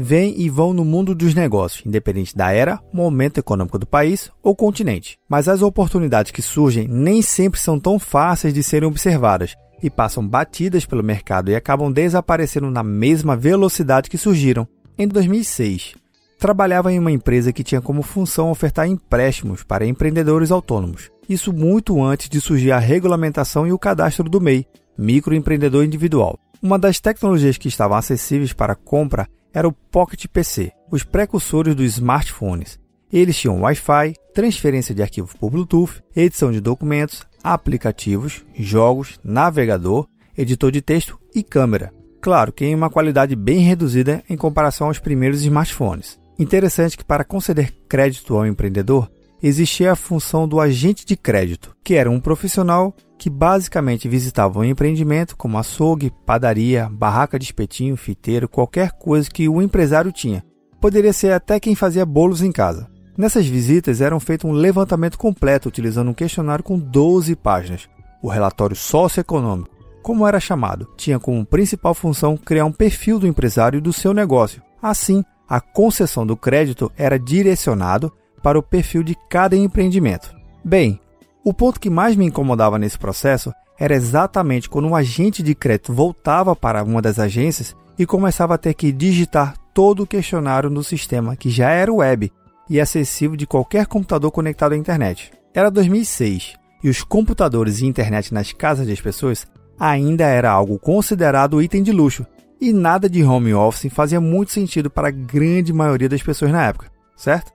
vêm e vão no mundo dos negócios, independente da era, momento econômico do país ou continente. Mas as oportunidades que surgem nem sempre são tão fáceis de serem observadas e passam batidas pelo mercado e acabam desaparecendo na mesma velocidade que surgiram. Em 2006, trabalhava em uma empresa que tinha como função ofertar empréstimos para empreendedores autônomos. Isso muito antes de surgir a regulamentação e o cadastro do MEI, microempreendedor individual. Uma das tecnologias que estavam acessíveis para compra era o Pocket PC, os precursores dos smartphones. Eles tinham Wi-Fi, transferência de arquivos por Bluetooth, edição de documentos, aplicativos, jogos, navegador, editor de texto e câmera. Claro que em uma qualidade bem reduzida em comparação aos primeiros smartphones. Interessante que para conceder crédito ao empreendedor, existia a função do agente de crédito, que era um profissional que basicamente visitavam um empreendimento como açougue, padaria, barraca de espetinho, fiteiro, qualquer coisa que o empresário tinha. Poderia ser até quem fazia bolos em casa. Nessas visitas eram feito um levantamento completo utilizando um questionário com 12 páginas. O relatório socioeconômico, como era chamado, tinha como principal função criar um perfil do empresário e do seu negócio. Assim, a concessão do crédito era direcionado para o perfil de cada empreendimento. Bem, o ponto que mais me incomodava nesse processo era exatamente quando um agente de crédito voltava para uma das agências e começava a ter que digitar todo o questionário no sistema que já era web e acessível de qualquer computador conectado à internet. Era 2006 e os computadores e internet nas casas das pessoas ainda era algo considerado item de luxo e nada de home office fazia muito sentido para a grande maioria das pessoas na época, certo?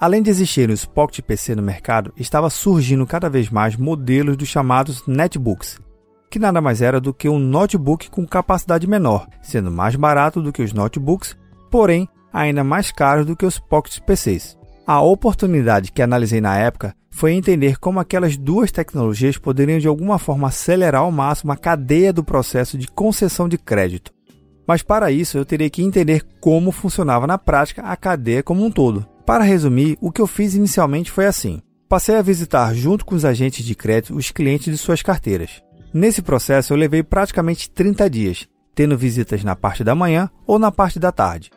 Além de existirem os Pocket PC no mercado, estava surgindo cada vez mais modelos dos chamados netbooks, que nada mais era do que um notebook com capacidade menor, sendo mais barato do que os notebooks, porém ainda mais caro do que os Pocket PCs. A oportunidade que analisei na época foi entender como aquelas duas tecnologias poderiam de alguma forma acelerar ao máximo a cadeia do processo de concessão de crédito. Mas para isso eu teria que entender como funcionava na prática a cadeia como um todo. Para resumir, o que eu fiz inicialmente foi assim: passei a visitar junto com os agentes de crédito os clientes de suas carteiras. Nesse processo eu levei praticamente 30 dias, tendo visitas na parte da manhã ou na parte da tarde.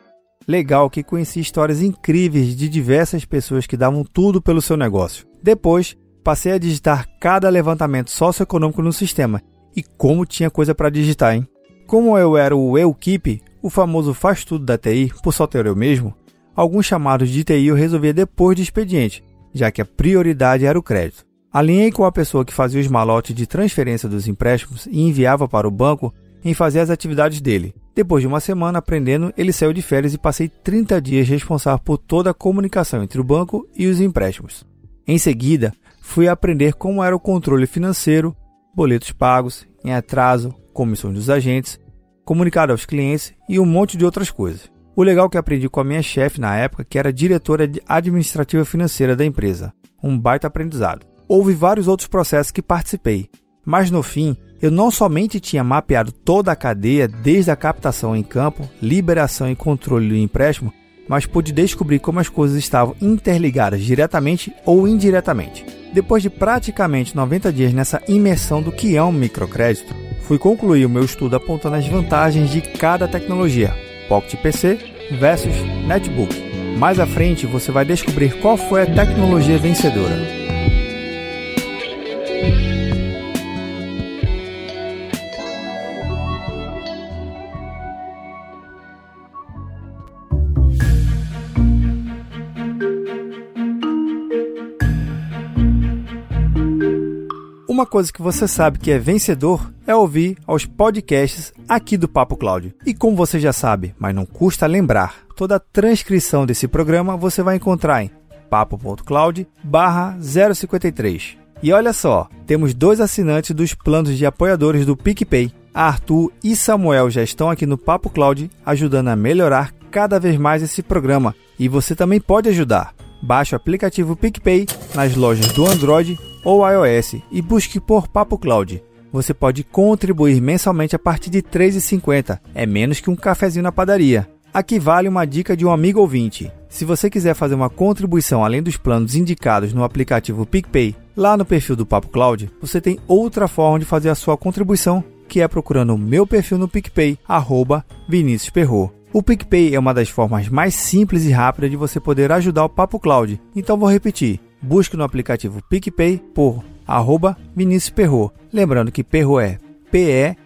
Legal que conheci histórias incríveis de diversas pessoas que davam tudo pelo seu negócio. Depois, passei a digitar cada levantamento socioeconômico no sistema e como tinha coisa para digitar, hein? Como eu era o eu keep, o famoso faz tudo da TI, por só ter eu mesmo, Alguns chamados de TI eu resolvia depois de expediente, já que a prioridade era o crédito. Alinhei com a pessoa que fazia os malotes de transferência dos empréstimos e enviava para o banco em fazer as atividades dele. Depois de uma semana aprendendo, ele saiu de férias e passei 30 dias responsável por toda a comunicação entre o banco e os empréstimos. Em seguida, fui aprender como era o controle financeiro, boletos pagos, em atraso, comissões dos agentes, comunicado aos clientes e um monte de outras coisas. O legal que aprendi com a minha chefe na época, que era diretora administrativa financeira da empresa. Um baita aprendizado. Houve vários outros processos que participei, mas no fim, eu não somente tinha mapeado toda a cadeia desde a captação em campo, liberação e controle do empréstimo, mas pude descobrir como as coisas estavam interligadas diretamente ou indiretamente. Depois de praticamente 90 dias nessa imersão do que é um microcrédito, fui concluir o meu estudo apontando as vantagens de cada tecnologia, Pocket PC versus Netbook. Mais à frente você vai descobrir qual foi a tecnologia vencedora. Uma coisa que você sabe que é vencedor é ouvir aos podcasts aqui do Papo Cloud. E como você já sabe, mas não custa lembrar, toda a transcrição desse programa você vai encontrar em papo.cloud 053. E olha só, temos dois assinantes dos planos de apoiadores do PicPay. Arthur e Samuel já estão aqui no Papo Cloud ajudando a melhorar cada vez mais esse programa e você também pode ajudar. Baixe o aplicativo PicPay nas lojas do Android ou iOS e busque por Papo Cloud. Você pode contribuir mensalmente a partir de R$ 3,50. É menos que um cafezinho na padaria. Aqui vale uma dica de um amigo ouvinte. Se você quiser fazer uma contribuição além dos planos indicados no aplicativo PicPay, lá no perfil do Papo Cloud, você tem outra forma de fazer a sua contribuição, que é procurando o meu perfil no PicPay, arroba Vinícius Perro. O PicPay é uma das formas mais simples e rápidas de você poder ajudar o Papo Cloud. Então vou repetir. Busque no aplicativo PicPay por arroba Vinícius Perro. Lembrando que Perro é P-E-R-R-O-T-T.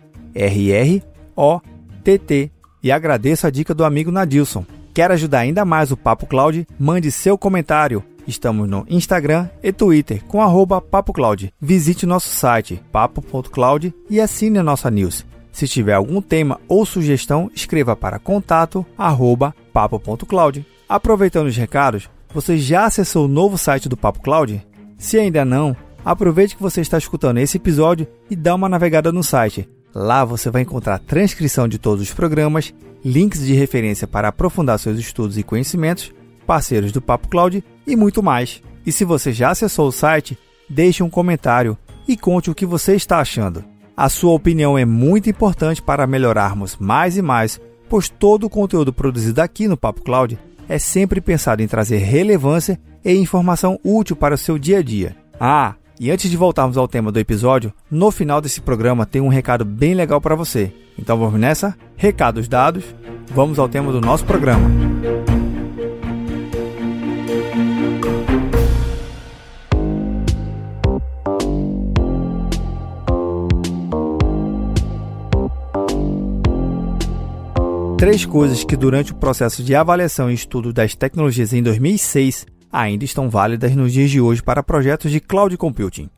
E agradeço a dica do amigo Nadilson. Quer ajudar ainda mais o Papo Cloud? Mande seu comentário. Estamos no Instagram e Twitter com arroba Papo Cloud. Visite nosso site papo.cloud e assine a nossa news. Se tiver algum tema ou sugestão, escreva para contato arroba papo.cloud. Aproveitando os recados, você já acessou o novo site do Papo Cloud? Se ainda não, aproveite que você está escutando esse episódio e dá uma navegada no site. Lá você vai encontrar transcrição de todos os programas, links de referência para aprofundar seus estudos e conhecimentos, parceiros do Papo Cloud e muito mais. E se você já acessou o site, deixe um comentário e conte o que você está achando. A sua opinião é muito importante para melhorarmos mais e mais, pois todo o conteúdo produzido aqui no Papo Cloud é sempre pensado em trazer relevância e informação útil para o seu dia a dia. Ah, e antes de voltarmos ao tema do episódio, no final desse programa tem um recado bem legal para você. Então vamos nessa? Recados dados, vamos ao tema do nosso programa. Três coisas que, durante o processo de avaliação e estudo das tecnologias em 2006, ainda estão válidas nos dias de hoje para projetos de cloud computing.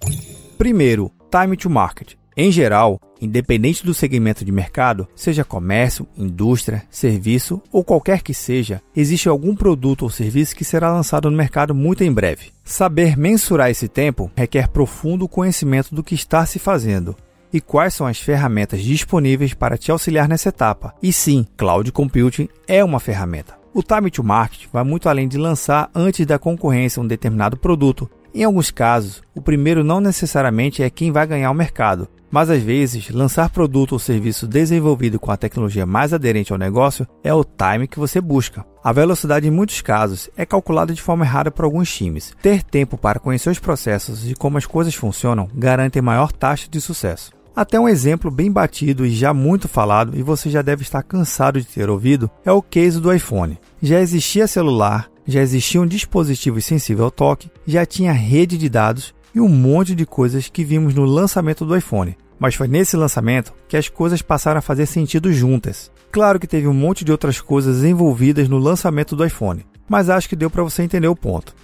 Primeiro, time to market. Em geral, independente do segmento de mercado, seja comércio, indústria, serviço ou qualquer que seja, existe algum produto ou serviço que será lançado no mercado muito em breve. Saber mensurar esse tempo requer profundo conhecimento do que está se fazendo e quais são as ferramentas disponíveis para te auxiliar nessa etapa. E sim, cloud computing é uma ferramenta. O time to market vai muito além de lançar antes da concorrência um determinado produto. Em alguns casos, o primeiro não necessariamente é quem vai ganhar o mercado, mas às vezes lançar produto ou serviço desenvolvido com a tecnologia mais aderente ao negócio é o time que você busca. A velocidade em muitos casos é calculada de forma errada por alguns times. Ter tempo para conhecer os processos e como as coisas funcionam garante maior taxa de sucesso. Até um exemplo bem batido e já muito falado, e você já deve estar cansado de ter ouvido, é o case do iPhone. Já existia celular, já existia um dispositivo sensível ao toque, já tinha rede de dados e um monte de coisas que vimos no lançamento do iPhone. Mas foi nesse lançamento que as coisas passaram a fazer sentido juntas. Claro que teve um monte de outras coisas envolvidas no lançamento do iPhone, mas acho que deu para você entender o ponto.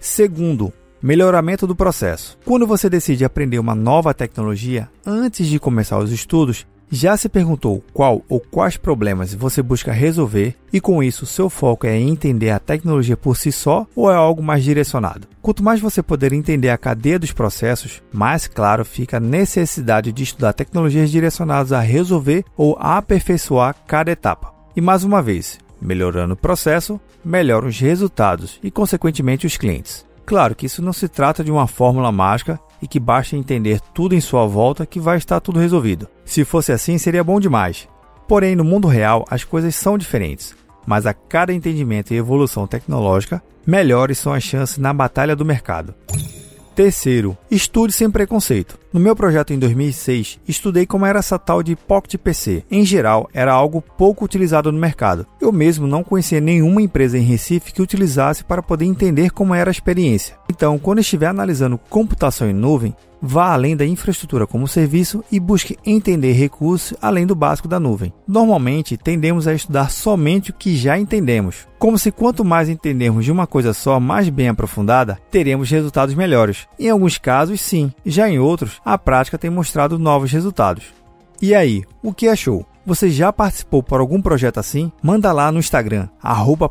Segundo, Melhoramento do processo. Quando você decide aprender uma nova tecnologia, antes de começar os estudos, já se perguntou qual ou quais problemas você busca resolver e com isso seu foco é entender a tecnologia por si só ou é algo mais direcionado? Quanto mais você poder entender a cadeia dos processos, mais claro fica a necessidade de estudar tecnologias direcionadas a resolver ou a aperfeiçoar cada etapa. E mais uma vez, melhorando o processo, melhoram os resultados e consequentemente os clientes. Claro que isso não se trata de uma fórmula mágica e que basta entender tudo em sua volta que vai estar tudo resolvido. Se fosse assim, seria bom demais. Porém, no mundo real, as coisas são diferentes, mas a cada entendimento e evolução tecnológica, melhores são as chances na batalha do mercado. Terceiro, estude sem preconceito. No meu projeto em 2006, estudei como era essa tal de Pocket PC. Em geral, era algo pouco utilizado no mercado. Eu mesmo não conhecia nenhuma empresa em Recife que utilizasse para poder entender como era a experiência. Então, quando estiver analisando computação em nuvem, Vá além da infraestrutura como serviço e busque entender recursos além do básico da nuvem. Normalmente, tendemos a estudar somente o que já entendemos, como se quanto mais entendermos de uma coisa só mais bem aprofundada, teremos resultados melhores. Em alguns casos, sim, já em outros, a prática tem mostrado novos resultados. E aí, o que achou? Você já participou por algum projeto assim? Manda lá no Instagram, arroba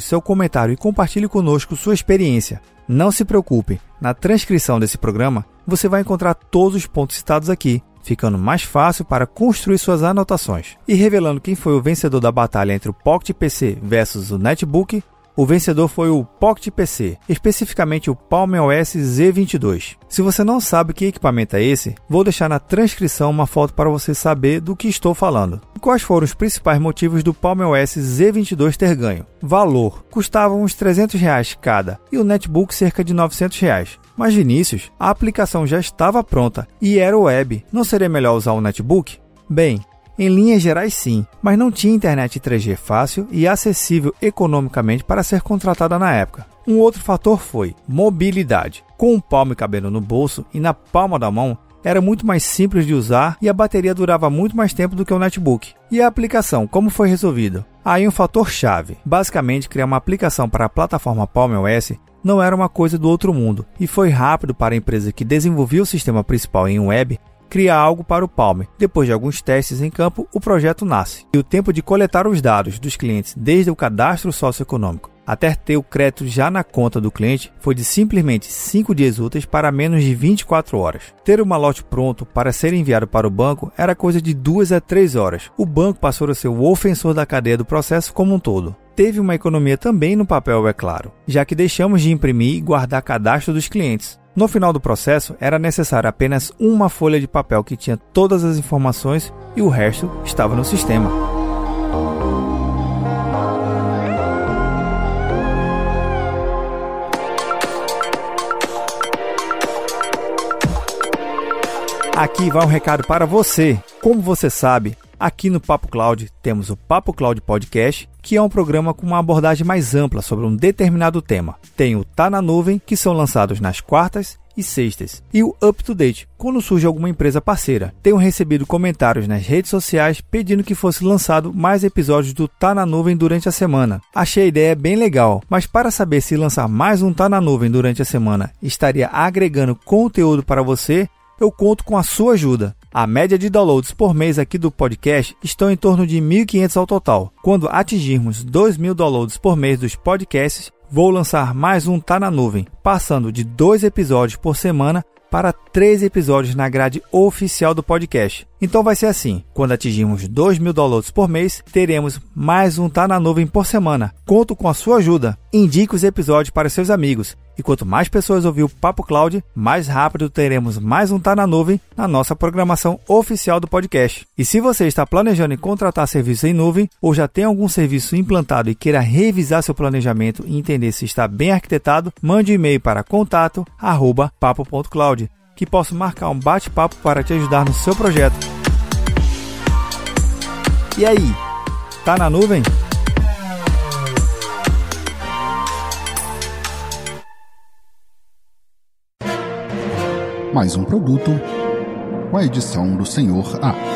seu comentário e compartilhe conosco sua experiência. Não se preocupe, na transcrição desse programa você vai encontrar todos os pontos citados aqui ficando mais fácil para construir suas anotações. E revelando quem foi o vencedor da batalha entre o Pocket PC versus o Netbook, o vencedor foi o Pocket PC, especificamente o Palm OS Z22. Se você não sabe que equipamento é esse, vou deixar na transcrição uma foto para você saber do que estou falando. Quais foram os principais motivos do Palm OS Z22 ter ganho? Valor: custava uns 300 reais cada e o netbook cerca de 900 reais. Mas Vinícius, a aplicação já estava pronta e era web. Não seria melhor usar o netbook? Bem, em linhas gerais, sim, mas não tinha internet 3G fácil e acessível economicamente para ser contratada na época. Um outro fator foi mobilidade. Com o palmo cabendo no bolso e na palma da mão, era muito mais simples de usar e a bateria durava muito mais tempo do que o netbook. E a aplicação, como foi resolvido? Aí um fator chave. Basicamente, criar uma aplicação para a plataforma Palm OS não era uma coisa do outro mundo e foi rápido para a empresa que desenvolvia o sistema principal em web cria algo para o Palmer. Depois de alguns testes em campo, o projeto nasce. E o tempo de coletar os dados dos clientes desde o cadastro socioeconômico até ter o crédito já na conta do cliente foi de simplesmente 5 dias úteis para menos de 24 horas. Ter o malote pronto para ser enviado para o banco era coisa de 2 a 3 horas. O banco passou a ser o ofensor da cadeia do processo como um todo teve uma economia também no papel, é claro, já que deixamos de imprimir e guardar cadastro dos clientes. No final do processo, era necessário apenas uma folha de papel que tinha todas as informações e o resto estava no sistema. Aqui vai um recado para você. Como você sabe, Aqui no Papo Cloud temos o Papo Cloud Podcast, que é um programa com uma abordagem mais ampla sobre um determinado tema. Tem o Tá na Nuvem, que são lançados nas quartas e sextas, e o Up to Date, quando surge alguma empresa parceira. Tenho recebido comentários nas redes sociais pedindo que fosse lançado mais episódios do Tá na Nuvem durante a semana. Achei a ideia bem legal, mas para saber se lançar mais um Tá na Nuvem durante a semana estaria agregando conteúdo para você, eu conto com a sua ajuda. A média de downloads por mês aqui do podcast estão em torno de 1.500 ao total. Quando atingirmos 2.000 downloads por mês dos podcasts, vou lançar mais um Tá na Nuvem, passando de dois episódios por semana para três episódios na grade oficial do podcast. Então vai ser assim: quando atingirmos 2 mil downloads por mês, teremos mais um Tá na Nuvem por semana. Conto com a sua ajuda. Indique os episódios para seus amigos. E quanto mais pessoas ouvir o Papo Cloud, mais rápido teremos mais um Tá na Nuvem na nossa programação oficial do podcast. E se você está planejando contratar serviço em nuvem ou já tem algum serviço implantado e queira revisar seu planejamento e entender se está bem arquitetado, mande um e-mail para contato@papo.cloud que posso marcar um bate-papo para te ajudar no seu projeto. E aí, tá na nuvem? Mais um produto com a edição do Senhor A.